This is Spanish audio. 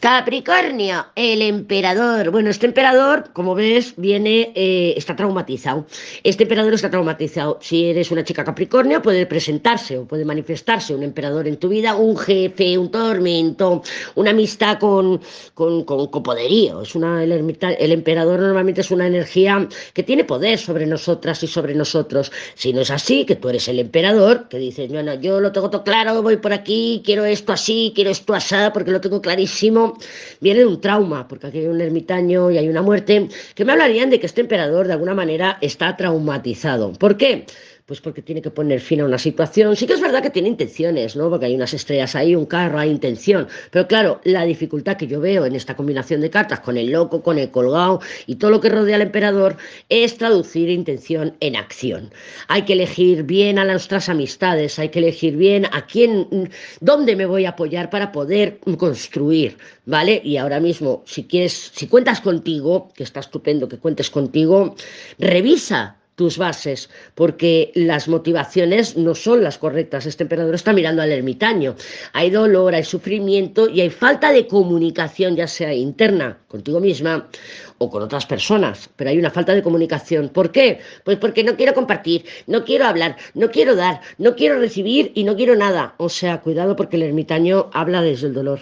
Capricornio, el emperador. Bueno, este emperador, como ves, viene, eh, está traumatizado. Este emperador está traumatizado. Si eres una chica Capricornio, puede presentarse o puede manifestarse un emperador en tu vida, un jefe, un tormento, una amistad con, con, poderío. Es una, el, el emperador normalmente es una energía que tiene poder sobre nosotras y sobre nosotros. Si no es así, que tú eres el emperador, que dices, bueno, yo lo tengo todo claro, voy por aquí, quiero esto así, quiero esto así, porque lo tengo clarísimo viene de un trauma, porque aquí hay un ermitaño y hay una muerte, que me hablarían de que este emperador de alguna manera está traumatizado. ¿Por qué? Pues porque tiene que poner fin a una situación. Sí que es verdad que tiene intenciones, ¿no? Porque hay unas estrellas ahí, un carro, hay intención. Pero claro, la dificultad que yo veo en esta combinación de cartas, con el loco, con el colgado y todo lo que rodea al emperador, es traducir intención en acción. Hay que elegir bien a nuestras amistades, hay que elegir bien a quién, dónde me voy a apoyar para poder construir, ¿vale? Y ahora mismo, si quieres, si cuentas contigo, que está estupendo que cuentes contigo, revisa tus bases, porque las motivaciones no son las correctas. Este emperador está mirando al ermitaño. Hay dolor, hay sufrimiento y hay falta de comunicación, ya sea interna contigo misma o con otras personas, pero hay una falta de comunicación. ¿Por qué? Pues porque no quiero compartir, no quiero hablar, no quiero dar, no quiero recibir y no quiero nada. O sea, cuidado porque el ermitaño habla desde el dolor.